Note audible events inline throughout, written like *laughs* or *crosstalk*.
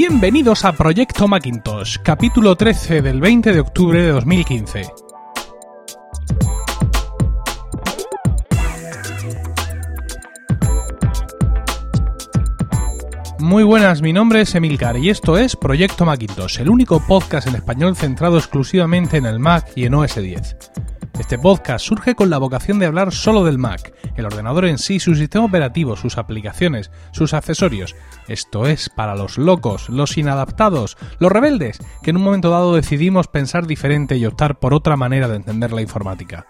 Bienvenidos a Proyecto Macintosh, capítulo 13 del 20 de octubre de 2015. Muy buenas, mi nombre es Emilcar y esto es Proyecto Macintosh, el único podcast en español centrado exclusivamente en el Mac y en OS 10. Este podcast surge con la vocación de hablar solo del Mac, el ordenador en sí, su sistema operativo, sus aplicaciones, sus accesorios. Esto es para los locos, los inadaptados, los rebeldes, que en un momento dado decidimos pensar diferente y optar por otra manera de entender la informática.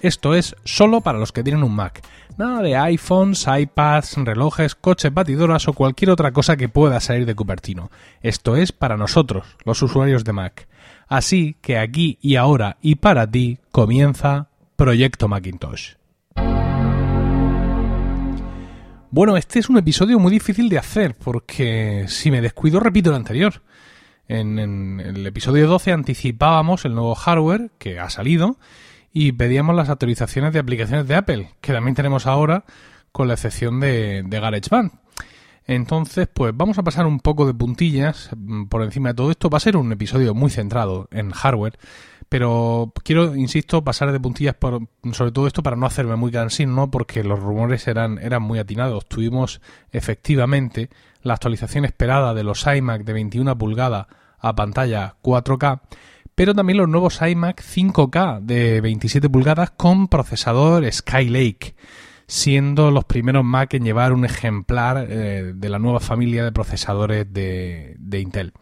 Esto es solo para los que tienen un Mac. Nada de iPhones, iPads, relojes, coches, batidoras o cualquier otra cosa que pueda salir de Cupertino. Esto es para nosotros, los usuarios de Mac. Así que aquí y ahora y para ti comienza Proyecto Macintosh. Bueno, este es un episodio muy difícil de hacer porque si me descuido repito el anterior. En, el episodio 12 anticipábamos el nuevo hardware que ha salido y pedíamos las actualizaciones de aplicaciones de Apple, que también tenemos ahora con la excepción de, de GarageBand. Entonces, pues vamos a pasar un poco de puntillas mm, por encima de todo esto. Va a ser un episodio muy centrado en hardware, pero quiero, insisto, pasar de puntillas sobre todo esto para no hacerme muy cansino, ¿no? Porque los rumores eran, eran muy atinados. Tuvimos efectivamente la actualización esperada de los iMac de 21 pulgadas a pantalla 4K pero también los nuevos iMac 5K de 27 pulgadas con procesador Skylake, siendo los primeros Mac en llevar un ejemplar eh, de la nueva familia de procesadores de, Intel.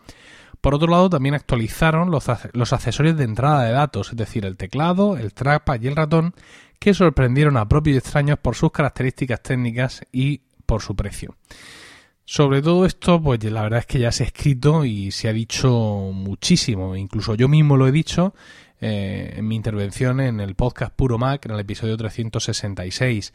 Por otro lado, también actualizaron los, los, accesorios de entrada de datos, es decir, el teclado, el trackpad y el ratón, que sorprendieron a propios y extraños por sus características técnicas y por su precio. Sobre todo esto, pues la verdad es que ya se ha escrito y se ha dicho muchísimo, incluso yo mismo lo he dicho eh, en mi intervención en el podcast Puro Mac, en el episodio 366.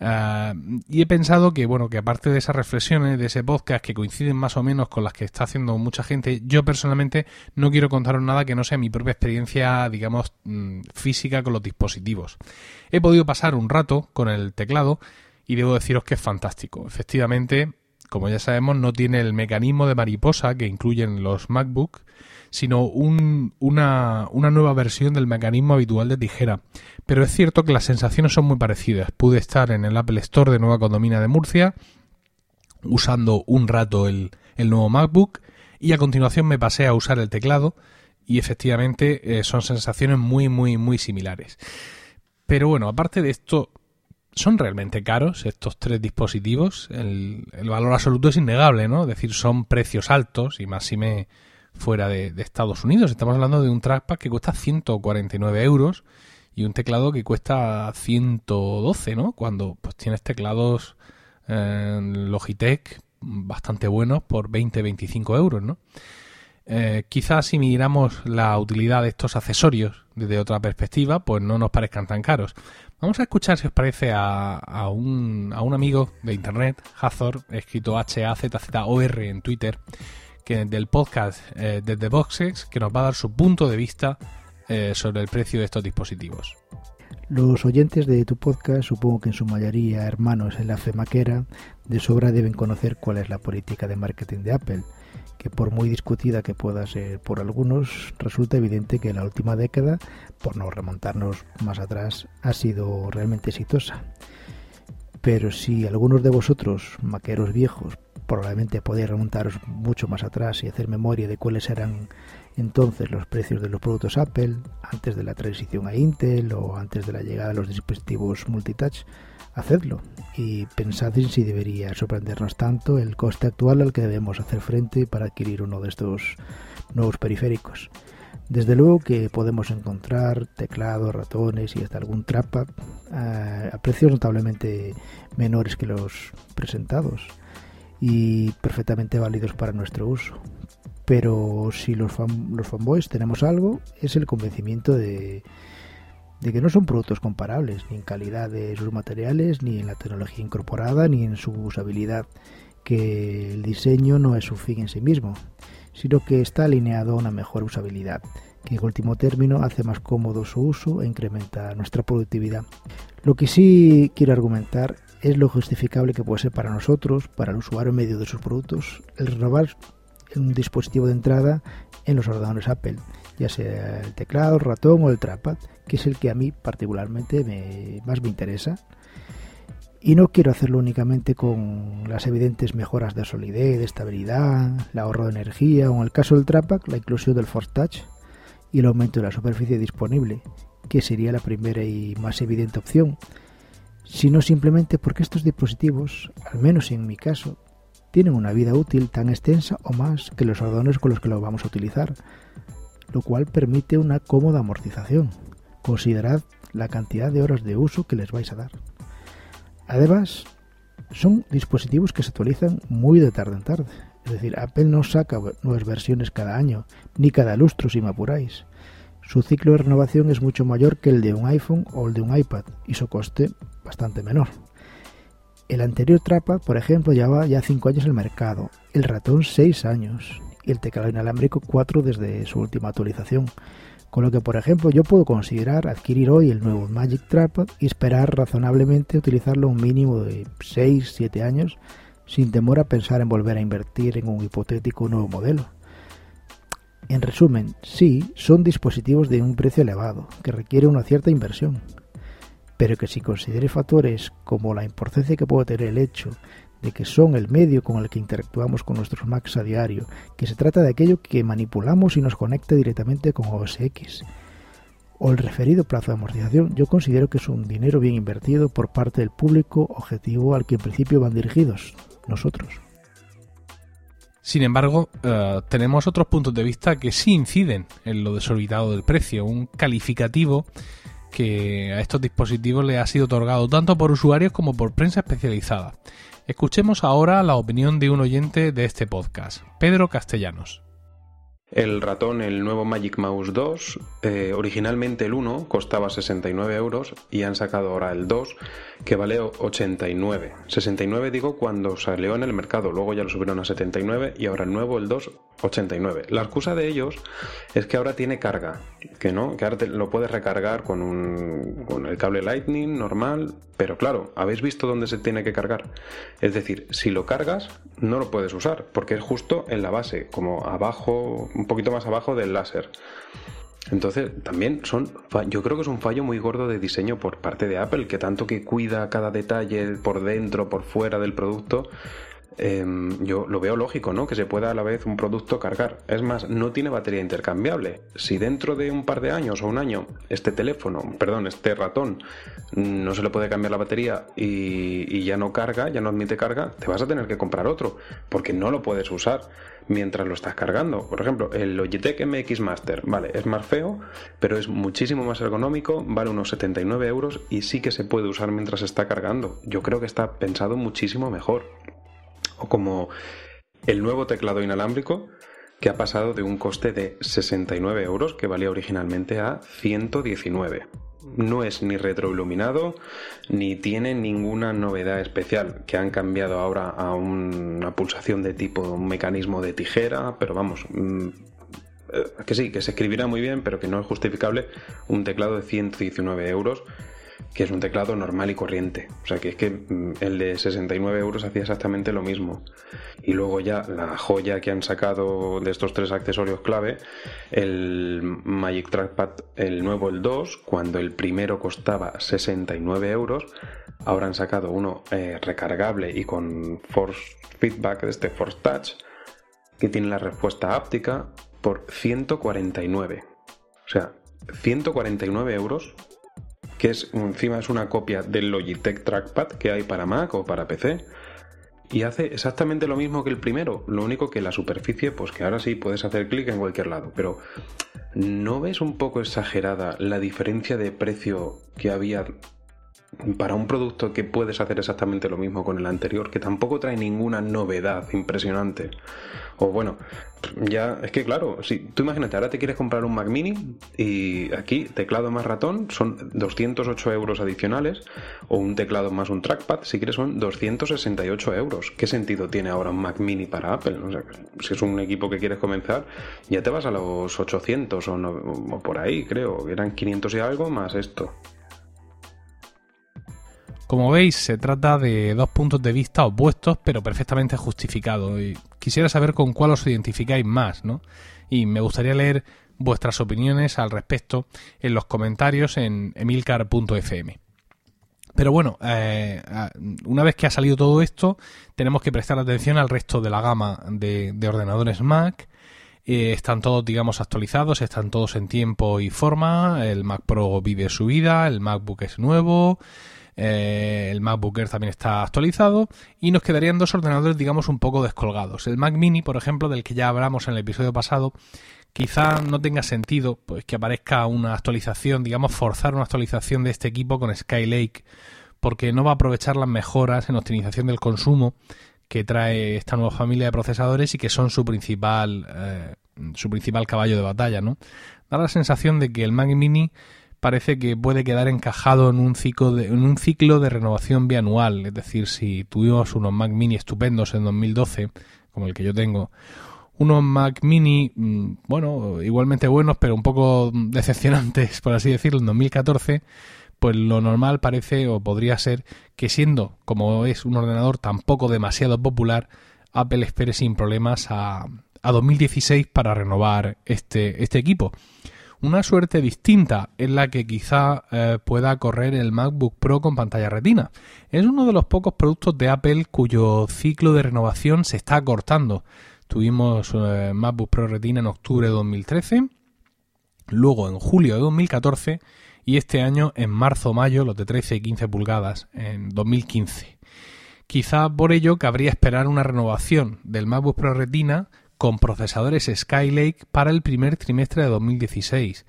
Ah, y he pensado que, bueno, que aparte de esas reflexiones de ese podcast que coinciden más o menos con las que está haciendo mucha gente, yo personalmente no quiero contaros nada que no sea mi propia experiencia, digamos, mm, física con los dispositivos. He podido pasar un rato con el teclado y debo deciros que es fantástico. Efectivamente, como ya sabemos, no tiene el mecanismo de mariposa que incluyen los MacBook, sino una, nueva versión del mecanismo habitual de tijera. Pero es cierto que las sensaciones son muy parecidas. Pude estar en el Apple Store de Nueva Condomina de Murcia usando un rato el, el nuevo MacBook y a continuación me pasé a usar el teclado y efectivamente eh, son sensaciones muy muy muy similares. Pero bueno, aparte de esto, son realmente caros estos tres dispositivos. El, valor absoluto es innegable, ¿no? Es decir, son precios altos y más si me fuera de, Estados Unidos. Estamos hablando de un trackpad que cuesta 149 euros y un teclado que cuesta 112, ¿no? Cuando pues tienes teclados eh, Logitech bastante buenos por 20-25 euros, ¿no? Eh, quizás si miramos la utilidad de estos accesorios desde otra perspectiva, pues no nos parezcan tan caros. Vamos a escuchar, si os parece, a, un, a un, amigo de internet, Hazor, escrito H-A-Z-Z-O-R en Twitter, del podcast eh, de The Boxes, que nos va a dar su punto de vista eh, sobre el precio de estos dispositivos. Los oyentes de tu podcast, supongo que en su mayoría hermanos en la fe maquera, de sobra deben conocer cuál es la política de marketing de Apple que por muy discutida que pueda ser por algunos, resulta evidente que la última década, por no remontarnos más atrás, ha sido realmente exitosa. Pero si algunos de vosotros, maqueros viejos, probablemente podéis remontaros mucho más atrás y hacer memoria de cuáles eran entonces los precios de los productos Apple, antes de la transición a Intel o antes de la llegada de los dispositivos multitouch, hacedlo y pensad en si debería sorprendernos tanto el coste actual al que debemos hacer frente para adquirir uno de estos nuevos periféricos. Desde luego que podemos encontrar teclados, ratones y hasta algún trapa eh, a precios notablemente menores que los presentados y perfectamente válidos para nuestro uso. Pero si los, los fanboys tenemos algo, es el convencimiento de, de que no son productos comparables, ni en calidad de sus materiales, ni en la tecnología incorporada, ni en su usabilidad, que el diseño no es su fin en sí mismo, sino que está alineado a una mejor usabilidad, que en último término hace más cómodo su uso e incrementa nuestra productividad. Lo que sí quiero argumentar es lo justificable que puede ser para nosotros, para el usuario medio de sus productos, el renovar un dispositivo de entrada en los ordenadores Apple, ya sea el teclado, el ratón o el trackpad, que es el que a mí particularmente me, más me interesa. Y no quiero hacerlo únicamente con las evidentes mejoras de solidez, de estabilidad, el ahorro de energía o en el caso del trackpad la inclusión del Force Touch y el aumento de la superficie disponible, que sería la primera y más evidente opción, sino simplemente porque estos dispositivos, al menos en mi caso, tienen una vida útil tan extensa o más que los ordenadores con los que los vamos a utilizar, lo cual permite una cómoda amortización. Considerad la cantidad de horas de uso que les vais a dar. Además, son dispositivos que se actualizan muy de tarde en tarde. Es decir, Apple no saca nuevas versiones cada año, ni cada lustro si me apuráis. Su ciclo de renovación es mucho mayor que el de un iPhone o el de un iPad y su coste bastante menor. El anterior Trapa, por ejemplo, llevaba ya 5 años en el mercado, el ratón 6 años y el teclado inalámbrico 4 desde su última actualización. Con lo que, por ejemplo, yo puedo considerar adquirir hoy el nuevo Magic Trapad y esperar razonablemente utilizarlo un mínimo de 6-7 años sin temor a pensar en volver a invertir en un hipotético nuevo modelo. En resumen, sí, son dispositivos de un precio elevado, que requiere una cierta inversión, pero que si considere factores como la importancia que puede tener el hecho de que son el medio con el que interactuamos con nuestros Macs a diario, que se trata de aquello que manipulamos y nos conecta directamente con OS X, o el referido plazo de amortización, yo considero que es un dinero bien invertido por parte del público objetivo al que en principio van dirigidos, nosotros. Sin embargo, eh, tenemos otros puntos de vista que sí inciden en lo desorbitado del precio. Un calificativo que a estos dispositivos le ha sido otorgado tanto por usuarios como por prensa especializada. Escuchemos ahora la opinión de un oyente de este podcast, Pedro Castellanos. El ratón, el nuevo Magic Mouse 2, eh, originalmente el 1 costaba 69 euros y han sacado ahora el 2 que vale 89. 69 digo cuando salió en el mercado, luego ya lo subieron a 79 y ahora el nuevo, el 2, 89. La excusa de ellos es que ahora tiene carga, que no, que ahora lo puedes recargar con, un, con el cable Lightning normal, pero claro, ¿habéis visto dónde se tiene que cargar? Es decir, si lo cargas no lo puedes usar porque es justo en la base, como abajo, un poquito más abajo del láser. Entonces, también son, yo creo que es un fallo muy gordo de diseño por parte de Apple, que tanto que cuida cada detalle por dentro, por fuera del producto, Em, yo lo veo lógico, ¿no? Que se pueda a la vez un producto cargar. Es más, no tiene batería intercambiable. Si dentro de un par de años o un año este teléfono, perdón, este ratón, no se le puede cambiar la batería y, ya no carga, ya no admite carga, te vas a tener que comprar otro, porque no lo puedes usar mientras lo estás cargando. Por ejemplo, el Logitech MX Master, vale, es más feo, pero es muchísimo más ergonómico, vale unos 79 euros y sí que se puede usar mientras está cargando. Yo creo que está pensado muchísimo mejor o como el nuevo teclado inalámbrico que ha pasado de un coste de 69 euros que valía originalmente a 119. No es ni retroiluminado ni tiene ninguna novedad especial, que han cambiado ahora a una pulsación de tipo un mecanismo de tijera, pero vamos, mm, eh, que sí, que se escribirá muy bien, pero que no es justificable un teclado de 119 euros que es un teclado normal y corriente. O sea que es que mm, el de 69 euros hacía exactamente lo mismo. Y luego ya la joya que han sacado de estos tres accesorios clave, el Magic Trackpad, el nuevo, el 2, cuando el primero costaba 69 euros, ahora han sacado uno eh, recargable y con Force Feedback, de este Force Touch, que tiene la respuesta áptica por 149. O sea, 149 euros que es encima es una copia del Logitech Trackpad que hay para Mac o para PC. Y hace exactamente lo mismo que el primero, lo único que la superficie, pues que ahora sí puedes hacer clic en cualquier lado, pero ¿no ves un poco exagerada la diferencia de precio que había para un producto que puedes hacer exactamente lo mismo con el anterior, que tampoco trae ninguna novedad impresionante. O bueno, ya es que claro, si tú imagínate, ahora te quieres comprar un Mac mini y aquí teclado más ratón son 208 euros adicionales, o un teclado más un trackpad, si quieres son 268 euros. ¿Qué sentido tiene ahora un Mac mini para Apple? O sea, si es un equipo que quieres comenzar, ya te vas a los 800 o, o por ahí, creo, eran 500 y algo más esto. Como veis, se trata de dos puntos de vista opuestos, pero perfectamente justificados. Quisiera saber con cuál os identificáis más, ¿no? Y me gustaría leer vuestras opiniones al respecto en los comentarios en emilcar.fm. Pero bueno, eh, una vez que ha salido todo esto, tenemos que prestar atención al resto de la gama de, ordenadores Mac. Eh, están todos, digamos, actualizados, están todos en tiempo y forma. El Mac Pro vive su vida, el MacBook es nuevo, eh, el MacBook Air también está actualizado y nos quedarían dos ordenadores, digamos, un poco descolgados. El Mac Mini, por ejemplo, del que ya hablamos en el episodio pasado, quizá no tenga sentido pues que aparezca una actualización, digamos, forzar una actualización de este equipo con Skylake, porque no va a aprovechar las mejoras en optimización del consumo que trae esta nueva familia de procesadores y que son su principal eh, su principal caballo de batalla, ¿no? Da la sensación de que el Mac Mini parece que puede quedar encajado en un ciclo de, en un ciclo de renovación bianual, es decir, si tuvimos unos Mac Mini estupendos en 2012, como el que yo tengo, unos Mac Mini, mm, bueno, igualmente buenos, pero un poco *laughs* decepcionantes, por así decirlo, en 2014, pues lo normal parece o podría ser que siendo como es un ordenador tampoco demasiado popular, Apple espere sin problemas a, a 2016 para renovar este, este equipo. Una suerte distinta es la que quizá eh, pueda correr el MacBook Pro con pantalla retina. Es uno de los pocos productos de Apple cuyo ciclo de renovación se está cortando. Tuvimos eh, MacBook Pro Retina en octubre de 2013, luego en julio de 2014 y este año en marzo-mayo los de 13 y 15 pulgadas en 2015. Quizá por ello cabría esperar una renovación del MacBook Pro Retina con procesadores Skylake para el primer trimestre de 2016.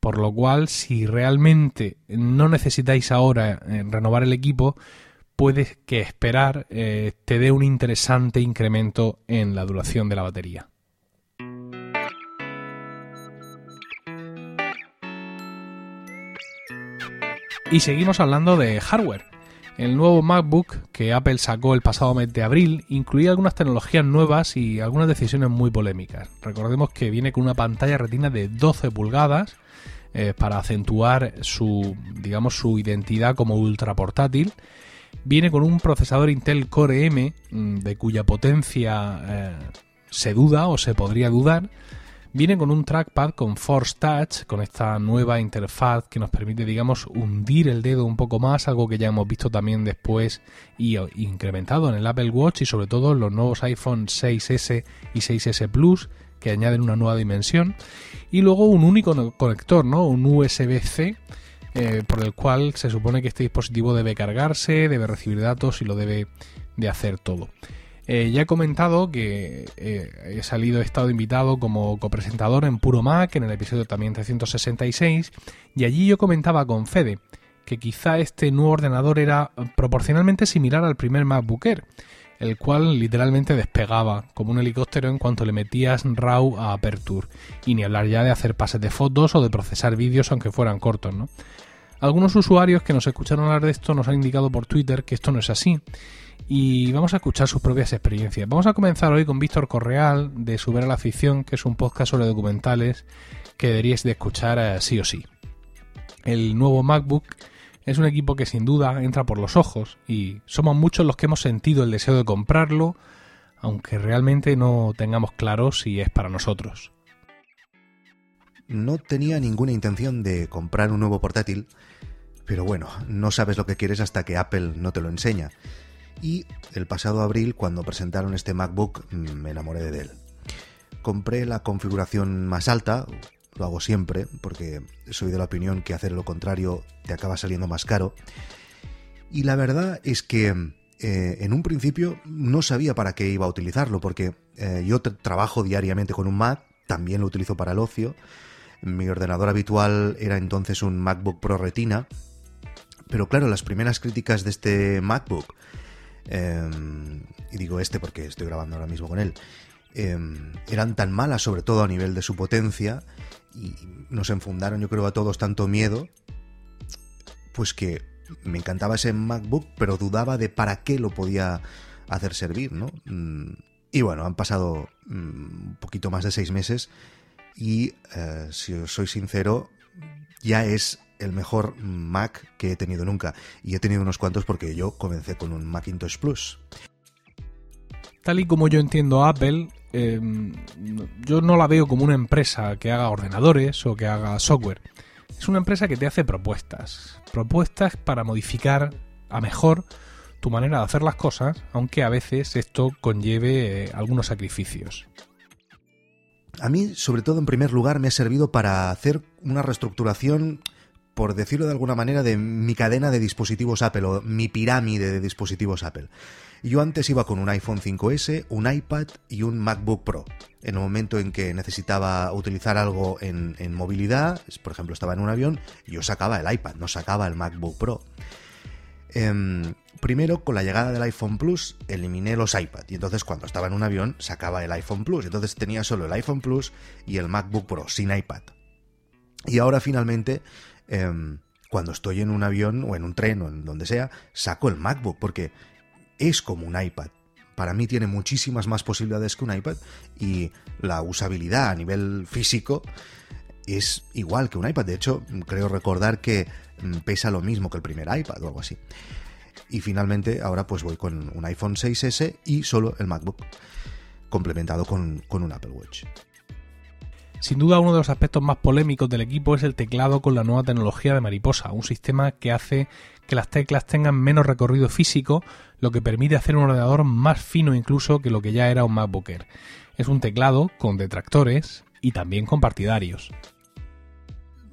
Por lo cual, si realmente no necesitáis ahora eh, renovar el equipo, puedes que esperar eh, te dé un interesante incremento en la duración de la batería. Y seguimos hablando de hardware. El nuevo MacBook que Apple sacó el pasado mes de abril incluía algunas tecnologías nuevas y algunas decisiones muy polémicas. Recordemos que viene con una pantalla retina de 12 pulgadas eh, para acentuar su, digamos, su identidad como ultra portátil Viene con un procesador Intel Core M, mm, de cuya potencia eh, se duda o se podría dudar. Viene con un trackpad con Force Touch, con esta nueva interfaz que nos permite, digamos, hundir el dedo un poco más, algo que ya hemos visto también después y incrementado en el Apple Watch y sobre todo en los nuevos iPhone 6S y 6S Plus, que añaden una nueva dimensión. Y luego un único conector, ¿no? Un USB-C eh, por el cual se supone que este dispositivo debe cargarse, debe recibir datos y lo debe de hacer todo. Eh, ya he comentado que eh, he salido, he estado invitado como copresentador en Puro Mac, en el episodio también 366, y allí yo comentaba con Fede que quizá este nuevo ordenador era proporcionalmente similar al primer MacBook Air, el cual literalmente despegaba como un helicóptero en cuanto le metías RAW a Aperture, y ni hablar ya de hacer pases de fotos o de procesar vídeos aunque fueran cortos, ¿no? Algunos usuarios que nos escucharon hablar de esto nos han indicado por Twitter que esto no es así y vamos a escuchar sus propias experiencias. Vamos a comenzar hoy con Víctor Correal de Subir a la Ficción, que es un podcast sobre documentales que deberíais de escuchar eh, sí o sí. El nuevo MacBook es un equipo que sin duda entra por los ojos y somos muchos los que hemos sentido el deseo de comprarlo, aunque realmente no tengamos claro si es para nosotros. No tenía ninguna intención de comprar un nuevo portátil, pero bueno, no sabes lo que quieres hasta que Apple no te lo enseña. Y el pasado abril, cuando presentaron este MacBook, mm, me enamoré de él. Compré la configuración más alta, lo hago siempre, porque soy de la opinión que hacer lo contrario te acaba saliendo más caro. Y la verdad es que eh, en un principio no sabía para qué iba a utilizarlo, porque eh, yo trabajo diariamente con un Mac, también lo utilizo para el ocio. Mi ordenador habitual era entonces un MacBook Pro Retina, pero claro, las primeras críticas de este MacBook, em, y digo este porque estoy grabando ahora mismo con él, em, eran tan malas, sobre todo a nivel de su potencia, y nos enfundaron, yo creo, a todos tanto miedo, pues que me encantaba ese MacBook, pero dudaba de para qué lo podía hacer servir, ¿no? Mm, y bueno, han pasado mm, un poquito más de seis meses y, eh, si os soy sincero, ya es el mejor Mac que he tenido nunca. Y he tenido unos cuantos porque yo comencé con un Macintosh Plus. Tal y como yo entiendo a Apple, em, yo no la veo como una empresa que haga ordenadores o que haga software. Es una empresa que te hace propuestas. Propuestas para modificar a mejor tu manera de hacer las cosas, aunque a veces esto conlleve eh, algunos sacrificios. A mí, sobre todo en primer lugar, me ha servido para hacer una reestructuración, por decirlo de alguna manera, de mi cadena de dispositivos Apple o mi pirámide de dispositivos Apple. Yo antes iba con un iPhone 5S, un iPad y un MacBook Pro. En el momento en que necesitaba utilizar algo en, movilidad, por ejemplo estaba en un avión, yo sacaba el iPad, no sacaba el MacBook Pro. Em, primero, con la llegada del iPhone Plus, eliminé los iPad. Y entonces, cuando estaba en un avión, sacaba el iPhone Plus. Entonces tenía solo el iPhone Plus y el MacBook Pro, sin iPad. Y ahora, finalmente, em, cuando estoy en un avión o en un tren o en donde sea, saco el MacBook, porque es como un iPad. Para mí tiene muchísimas más posibilidades que un iPad y la usabilidad a nivel físico es igual que un iPad. De hecho, creo recordar que mm, pesa lo mismo que el primer iPad o algo así. Y finalmente, ahora pues voy con un iPhone 6S y solo el MacBook, complementado con, con un Apple Watch. Sin duda uno de los aspectos más polémicos del equipo es el teclado con la nueva tecnología de Mariposa, un sistema que hace que las teclas tengan menos recorrido físico, lo que permite hacer un ordenador más fino incluso que lo que ya era un MacBook. Es un teclado con detractores y también con partidarios.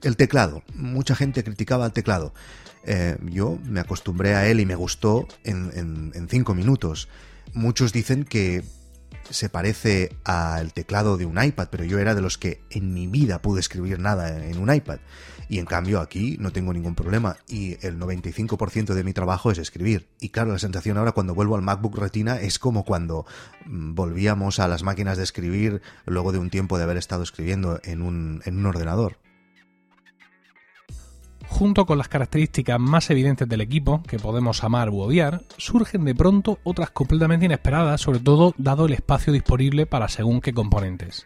El teclado. Mucha gente criticaba el teclado. Eh, yo me acostumbré a él y me gustó en, en cinco minutos. Muchos dicen que se parece al teclado de un iPad, pero yo era de los que en mi vida pude escribir nada en un iPad. Y en cambio aquí no tengo ningún problema y el 95% de mi trabajo es escribir. Y claro, la sensación ahora cuando vuelvo al MacBook Retina es como cuando mm, volvíamos a las máquinas de escribir luego de un tiempo de haber estado escribiendo en un, en un ordenador junto con las características más evidentes del equipo, que podemos amar u odiar, surgen de pronto otras completamente inesperadas, sobre todo dado el espacio disponible para según qué componentes.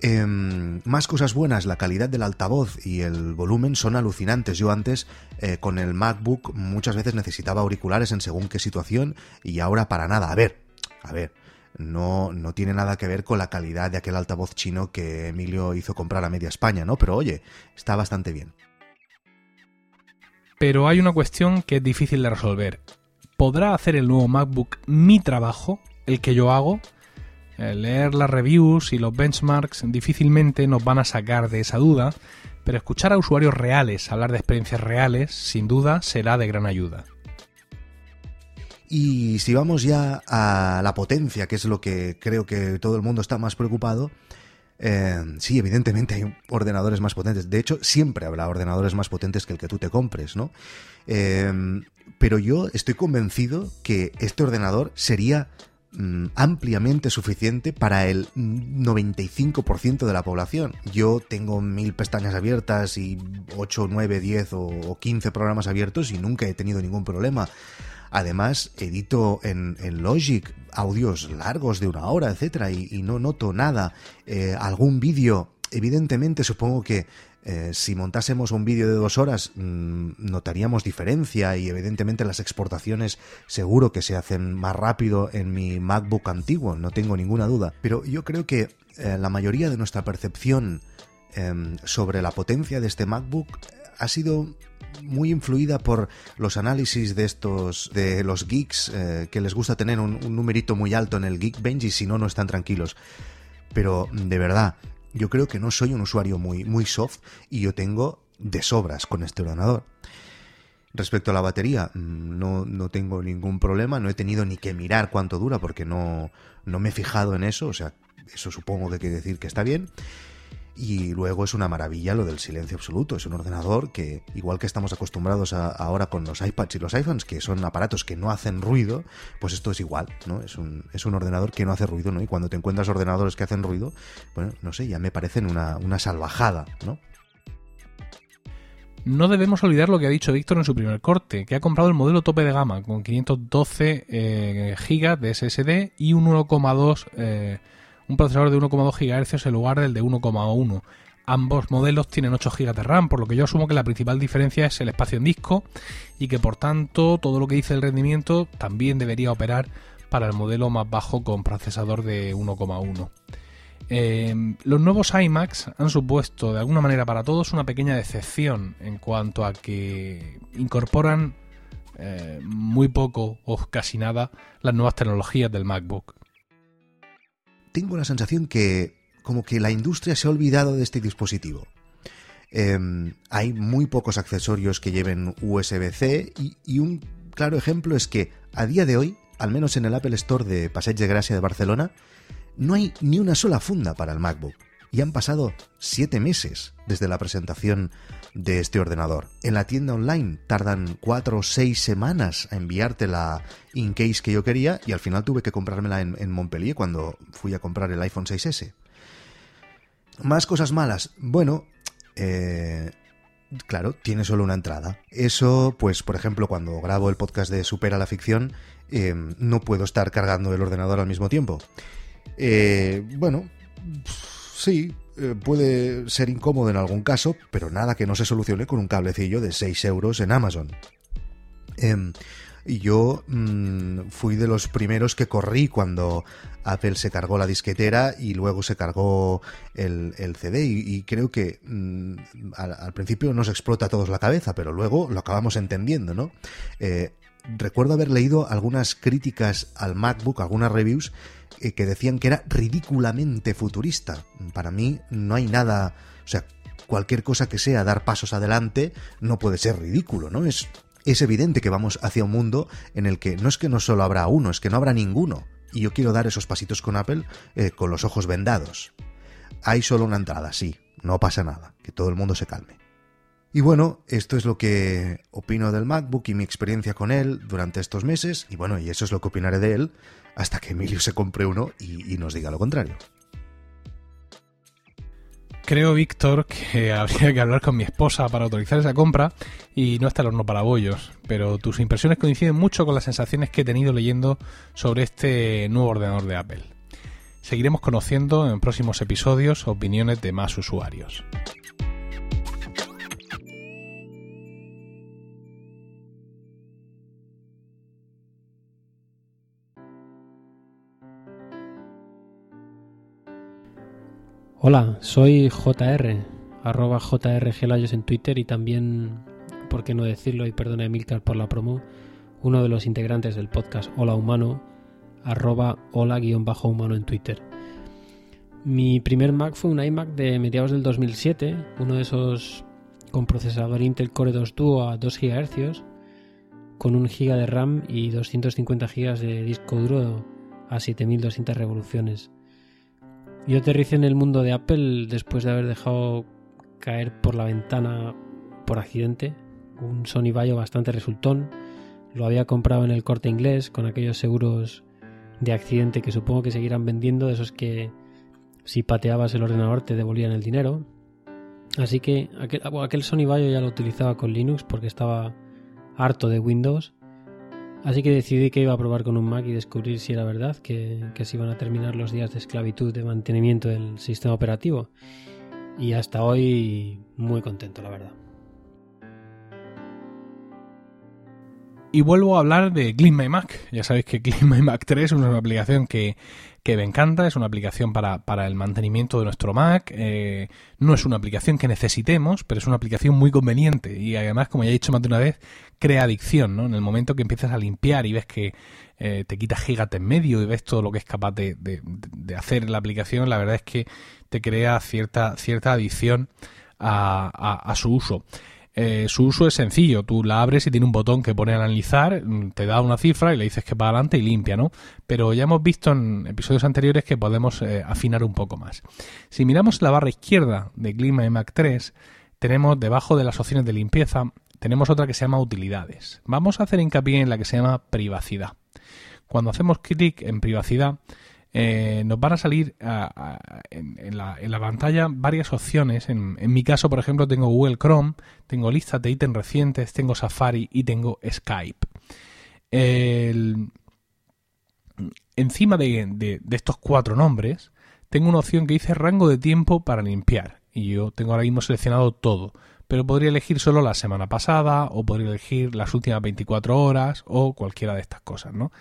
Em, más cosas buenas, la calidad del altavoz y el volumen son alucinantes. Yo antes eh, con el MacBook muchas veces necesitaba auriculares en según qué situación y ahora para nada. A ver, a ver, no, no tiene nada que ver con la calidad de aquel altavoz chino que Emilio hizo comprar a media España, ¿no? Pero oye, está bastante bien. Pero hay una cuestión que es difícil de resolver. ¿Podrá hacer el nuevo MacBook mi trabajo, el que yo hago? Eh, leer las reviews y los benchmarks difícilmente nos van a sacar de esa duda, pero escuchar a usuarios reales hablar de experiencias reales, sin duda, será de gran ayuda. Y si vamos ya a la potencia, que es lo que creo que todo el mundo está más preocupado, eh, sí, evidentemente hay ordenadores más potentes. De hecho, siempre habrá ordenadores más potentes que el que tú te compres, ¿no? Eh, pero yo estoy convencido que este ordenador sería mm, ampliamente suficiente para el 95% de la población. Yo tengo mil pestañas abiertas y 8, 9, 10 o 15 programas abiertos y nunca he tenido ningún problema. Además, edito en, Logic audios largos de una hora, etcétera, y, no noto nada. Eh, algún vídeo, evidentemente, supongo que eh, si montásemos un vídeo de dos horas mm, notaríamos diferencia y evidentemente las exportaciones seguro que se hacen más rápido en mi MacBook antiguo, no tengo ninguna duda. Pero yo creo que eh, la mayoría de nuestra percepción em, sobre la potencia de este MacBook ha sido muy influida por los análisis de estos, de los geeks, eh, que les gusta tener un, numerito muy alto en el Geekbench y si no, no están tranquilos. Pero de verdad, yo creo que no soy un usuario muy, muy soft y yo tengo de sobras con este ordenador. Respecto a la batería, mm, no, no, tengo ningún problema, no he tenido ni que mirar cuánto dura porque no, no me he fijado en eso, o sea, eso supongo que quiere decir que está bien. Y luego es una maravilla lo del silencio absoluto. Es un ordenador que, igual que estamos acostumbrados ahora con los iPads y los iPhones, que son aparatos que no hacen ruido, pues esto es igual, ¿no? Es un, es un ordenador que no hace ruido, ¿no? Y cuando te encuentras ordenadores que hacen ruido, bueno, no sé, ya me parecen una, una salvajada, ¿no? No debemos olvidar lo que ha dicho Víctor en su primer corte, que ha comprado el modelo tope de gama con 512 eh, GB de SSD y un 1,2 un procesador de 1,2 GHz en lugar del de 1,1. Ambos modelos tienen 8 GB de RAM, por lo que yo asumo que la principal diferencia es el espacio en disco y que por tanto todo lo que dice el rendimiento también debería operar para el modelo más bajo con procesador de 1,1. Em, los nuevos iMacs han supuesto de alguna manera para todos una pequeña decepción en cuanto a que incorporan eh, muy poco o casi nada las nuevas tecnologías del MacBook. Tengo la sensación que como que la industria se ha olvidado de este dispositivo. Em, hay muy pocos accesorios que lleven USB-C y, un claro ejemplo es que a día de hoy, al menos en el Apple Store de Passeig de Gracia de Barcelona, no hay ni una sola funda para el MacBook. Y han pasado siete meses desde la presentación de este ordenador. En la tienda online tardan cuatro o seis semanas a enviarte la in-case que yo quería y al final tuve que comprármela en, Montpellier cuando fui a comprar el iPhone 6S. Más cosas malas. Bueno, eh, claro, tiene solo una entrada. Eso, pues, por ejemplo, cuando grabo el podcast de Supera la Ficción, eh, no puedo estar cargando el ordenador al mismo tiempo. Eh, bueno, sí, eh, puede ser incómodo en algún caso, pero nada que no se solucione con un cablecillo de 6 euros en Amazon. Em, yo mm, fui de los primeros que corrí cuando Apple se cargó la disquetera y luego se cargó el, CD y, creo que mm, al, principio nos explota a todos la cabeza, pero luego lo acabamos entendiendo, ¿no? Eh, recuerdo haber leído algunas críticas al MacBook, algunas reviews, que decían que era ridículamente futurista. Para mí no hay nada, o sea, cualquier cosa que sea dar pasos adelante no puede ser ridículo, ¿no? Es, es evidente que vamos hacia un mundo en el que no es que no solo habrá uno, es que no habrá ninguno. Y yo quiero dar esos pasitos con Apple eh, con los ojos vendados. Hay solo una entrada, sí, no pasa nada, que todo el mundo se calme. Y bueno, esto es lo que opino del MacBook y mi experiencia con él durante estos meses, y bueno, y eso es lo que opinaré de él hasta que Emilio se compre uno y, nos diga lo contrario. Creo, Víctor, que *laughs* habría que hablar con mi esposa para autorizar esa compra y no está el horno para bollos, pero tus impresiones coinciden mucho con las sensaciones que he tenido leyendo sobre este nuevo ordenador de Apple. Seguiremos conociendo en próximos episodios opiniones de más usuarios. Hola, soy JR, arroba JRGlayos en Twitter y también, por qué no decirlo, y perdona Emilcar por la promo, uno de los integrantes del podcast Hola Humano, arroba hola-humano en Twitter. Mi primer Mac fue un iMac de mediados del 2007, uno de esos con procesador Intel Core 2 Duo a 2 GHz, con 1 GB de RAM y 250 GB de disco duro a 7200 revoluciones. Yo aterricé en el mundo de Apple después de haber dejado caer por la ventana por accidente un Sony Vaio bastante resultón. Lo había comprado en el corte inglés con aquellos seguros de accidente que supongo que seguirán vendiendo, de esos que si pateabas el ordenador te devolvían el dinero. Así que aquel, aquel Sony Vaio ya lo utilizaba con Linux porque estaba harto de Windows Así que decidí que iba a probar con un Mac y descubrir si era verdad que, se iban a terminar los días de esclavitud de mantenimiento del sistema operativo. Y hasta hoy muy contento, la verdad. Y vuelvo a hablar de Clean My Mac. Ya sabéis que Clean My Mac 3 es una aplicación que que me encanta, es una aplicación para, para el mantenimiento de nuestro Mac, eh, no es una aplicación que necesitemos, pero es una aplicación muy conveniente y además, como ya he dicho más de una vez, crea adicción, ¿no? En el momento que empiezas a limpiar y ves que eh, te quitas gigas en medio y ves todo lo que es capaz de, de, hacer la aplicación, la verdad es que te crea cierta, cierta adicción a, a su uso. Eh, su uso es sencillo, tú la abres y tiene un botón que pone analizar, mm, te da una cifra y le dices que para adelante y limpia, ¿no? Pero ya hemos visto en episodios anteriores que podemos eh, afinar un poco más. Si miramos la barra izquierda de Clima Mac 3, tenemos debajo de las opciones de limpieza, tenemos otra que se llama utilidades. Vamos a hacer hincapié en la que se llama privacidad. Cuando hacemos clic en privacidad, eh, nos van a salir en, la, pantalla varias opciones. En, mi caso, por ejemplo, tengo Google Chrome, tengo listas de ítems recientes, tengo Safari y tengo Skype. encima de, estos cuatro nombres, tengo una opción que dice rango de tiempo para limpiar. Y yo tengo ahora mismo seleccionado todo. Pero podría elegir solo la semana pasada o podría elegir las últimas 24 horas o cualquiera de estas cosas, ¿no?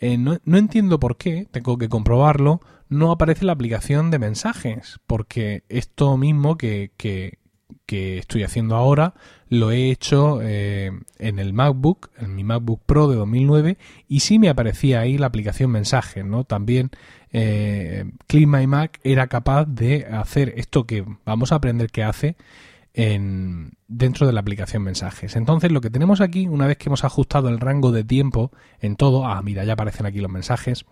Eh, no, no, entiendo por qué, tengo que comprobarlo, no aparece la aplicación de mensajes, porque esto mismo que, que, que estoy haciendo ahora lo he hecho eh, en el MacBook, en mi MacBook Pro de 2009, y sí me aparecía ahí la aplicación mensajes, ¿no? También eh, Clean My Mac era capaz de hacer esto que vamos a aprender que hace en, dentro de la aplicación mensajes. Entonces lo que tenemos aquí, una vez que hemos ajustado el rango de tiempo en todo, ah, mira, ya aparecen aquí los mensajes,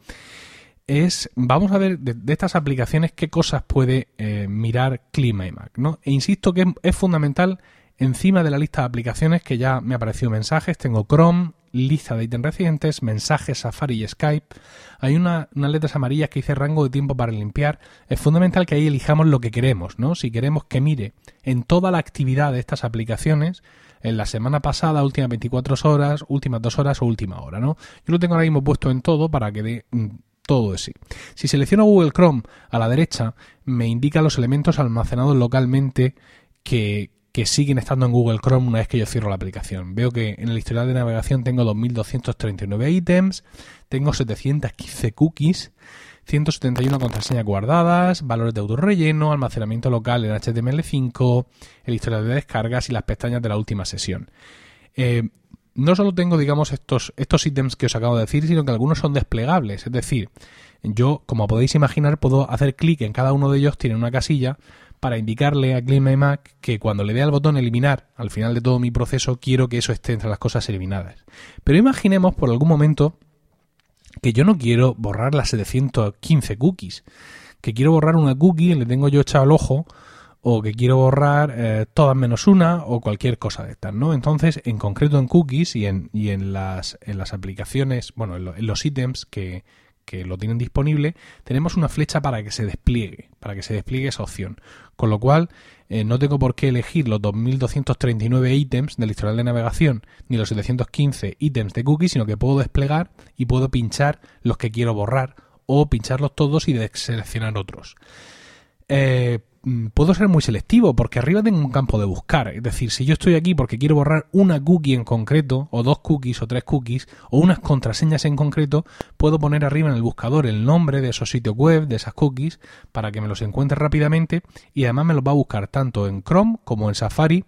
es, vamos a ver de, estas aplicaciones qué cosas puede eh, mirar ClimateMac, ¿no? E insisto que es, fundamental encima de la lista de aplicaciones que ya me ha aparecido mensajes, tengo Chrome, lista de ítems recientes, mensajes, Safari y Skype. Hay una, unas letras amarillas que dice rango de tiempo para limpiar. Es fundamental que ahí elijamos lo que queremos, ¿no? Si queremos que mire en toda la actividad de estas aplicaciones, en la semana pasada, últimas 24 horas, últimas 2 horas o última hora, ¿no? Yo lo tengo ahora mismo puesto en todo para que dé mm, todo de. Si selecciono Google Chrome a la derecha, me indica los elementos almacenados localmente que, que siguen estando en Google Chrome una vez que yo cierro la aplicación. Veo que en el historial de navegación tengo 2.239 ítems, tengo 715 cookies, 171 contraseñas guardadas, valores de autorrelleno, almacenamiento local en HTML5, el historial de descargas y las pestañas de la última sesión. Eh, no solo tengo, digamos, estos, estos ítems que os acabo de decir, sino que algunos son desplegables. Es decir, yo, como podéis imaginar, puedo hacer clic en cada uno de ellos, tiene una casilla para indicarle a Mac que cuando le dé al botón eliminar al final de todo mi proceso, quiero que eso esté entre las cosas eliminadas. Pero imaginemos por algún momento que yo no quiero borrar las 715 cookies, que quiero borrar una cookie, le tengo yo echado el ojo, o que quiero borrar eh, todas menos una o cualquier cosa de estas, ¿no? Entonces, en concreto en cookies y en, y en, las, en las aplicaciones, bueno, en, los ítems que, que lo tienen disponible, tenemos una flecha para que se despliegue, para que se despliegue esa opción. Con lo cual, eh, no tengo por qué elegir los 2239 ítems del historial de navegación ni los 715 ítems de cookies, sino que puedo desplegar y puedo pinchar los que quiero borrar o pincharlos todos y seleccionar otros. Eh, puedo ser muy selectivo porque arriba tengo un campo de buscar. Es decir, si yo estoy aquí porque quiero borrar una cookie en concreto, o dos cookies, o tres cookies, o unas contraseñas en concreto, puedo poner arriba en el buscador el nombre de esos sitios web, de esas cookies, para que me los encuentre rápidamente y además me los va a buscar tanto en Chrome como en Safari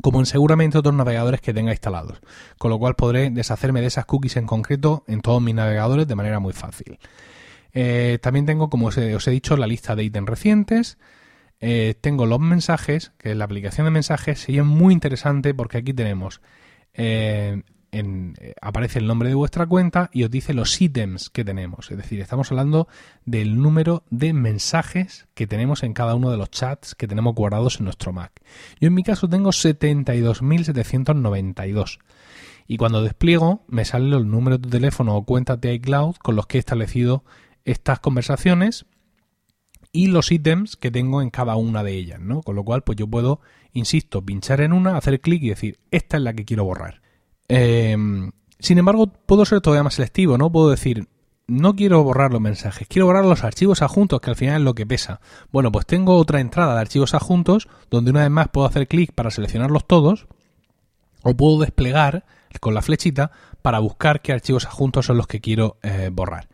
como en seguramente otros navegadores que tenga instalados, con lo cual podré deshacerme de esas cookies en concreto en todos mis navegadores de manera muy fácil. Eh, también tengo, como os he, dicho, la lista de ítems recientes. Eh, tengo los mensajes, que la aplicación de mensajes y es muy interesante porque aquí tenemos, eh, aparece el nombre de vuestra cuenta y os dice los ítems que tenemos. Es decir, estamos hablando del número de mensajes que tenemos en cada uno de los chats que tenemos guardados en nuestro Mac. Yo en mi caso tengo 72.792. Y cuando despliego me salen los números de teléfono o cuentas de iCloud con los que he establecido estas conversaciones y los ítems que tengo en cada una de ellas, ¿no? Con lo cual, pues yo puedo, insisto, pinchar en una, hacer clic y decir, esta es la que quiero borrar. Em, sin embargo, puedo ser todavía más selectivo, ¿no? Puedo decir, no quiero borrar los mensajes, quiero borrar los archivos adjuntos, que al final es lo que pesa. Bueno, pues tengo otra entrada de archivos adjuntos, donde una vez más puedo hacer clic para seleccionarlos todos, o puedo desplegar con la flechita para buscar qué archivos adjuntos son los que quiero eh, borrar.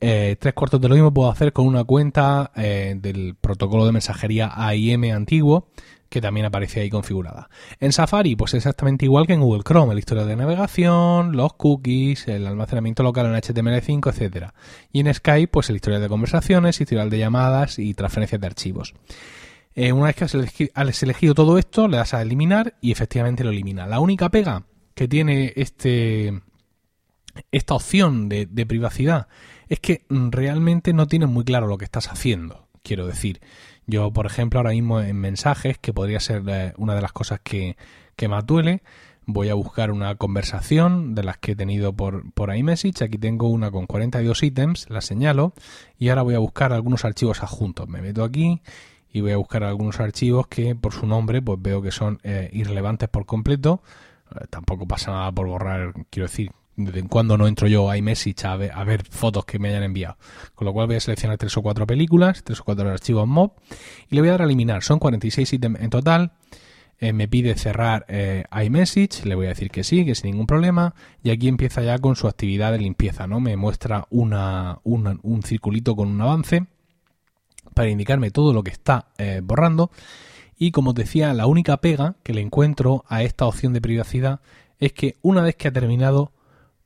Eh, tres cuartos de lo mismo puedo hacer con una cuenta eh, del protocolo de mensajería AIM antiguo que también aparece ahí configurada. En Safari, pues exactamente igual que en Google Chrome, el historial de navegación, los cookies, el almacenamiento local en HTML5, etcétera. Y en Skype, pues el historial de conversaciones, historial de llamadas y transferencias de archivos. Eh, una vez que has elegido todo esto, le das a eliminar y efectivamente lo elimina. La única pega que tiene este esta opción de privacidad es que mm, realmente no tienes muy claro lo que estás haciendo. Quiero decir, yo, por ejemplo, ahora mismo en mensajes, que podría ser eh, una de las cosas que, que más duele, voy a buscar una conversación de las que he tenido por, por iMessage. Aquí tengo una con 42 ítems, la señalo, y ahora voy a buscar algunos archivos adjuntos. Me meto aquí y voy a buscar algunos archivos que por su nombre pues veo que son eh, irrelevantes por completo. Eh, tampoco pasa nada por borrar, quiero decir, de cuando no entro yo a iMessage a ver, fotos que me hayan enviado. Con lo cual voy a seleccionar tres o cuatro películas, tres o cuatro archivos MOB y le voy a dar a eliminar. Son 46 ítems en total. eh, me pide cerrar eh, iMessage, le voy a decir que sí, que sin ningún problema, y aquí empieza ya con su actividad de limpieza, ¿no? Me muestra una, un circulito con un avance para indicarme todo lo que está eh, borrando. Y como os decía, la única pega que le encuentro a esta opción de privacidad es que una vez que ha terminado,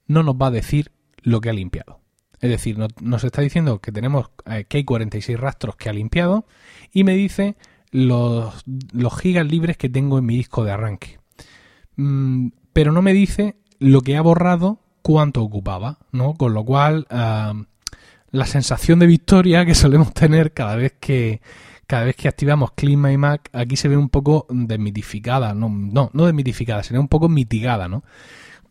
no nos va a decir lo que ha limpiado. Es decir, nos está diciendo que tenemos que hay 46 rastros que ha limpiado y me dice los, los gigas libres que tengo en mi disco de arranque. Mm, pero no me dice lo que ha borrado cuánto ocupaba, ¿no? Con lo cual, la sensación de victoria que solemos tener cada vez que cada vez que activamos Clean My Mac, aquí se ve un poco desmitificada, no, no, no desmitificada, sería un poco mitigada, ¿no?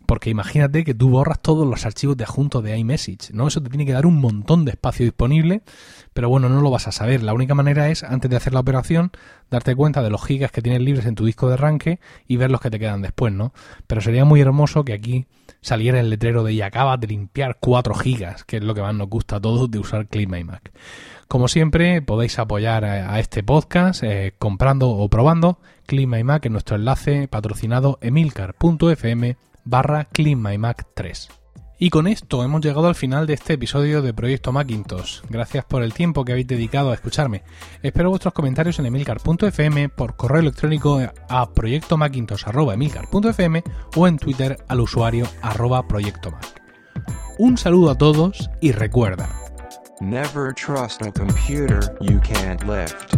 Porque imagínate que tú borras todos los archivos de adjunto de iMessage, ¿no? Eso te tiene que dar un montón de espacio disponible, pero bueno, no lo vas a saber. La única manera es, antes de hacer la operación, darte cuenta de los gigas que tienes libres en tu disco de arranque y ver los que te quedan después, ¿no? Pero sería muy hermoso que aquí saliera el letrero de y acabas de limpiar 4 gigas, que es lo que más nos gusta a todos de usar Clean My Mac. Como siempre, podéis apoyar a, este podcast eh, comprando o probando Clean My Mac en nuestro enlace patrocinado emilcar.fm barra CleanMyMac 3. Y con esto hemos llegado al final de este episodio de Proyecto Macintosh. Gracias por el tiempo que habéis dedicado a escucharme. Espero vuestros comentarios en emilcar.fm, por correo electrónico a proyectomacintosh.emilcar.fm o en Twitter al usuario arroba proyectomac. Un saludo a todos y recuerda. Never trust a computer you can't lift.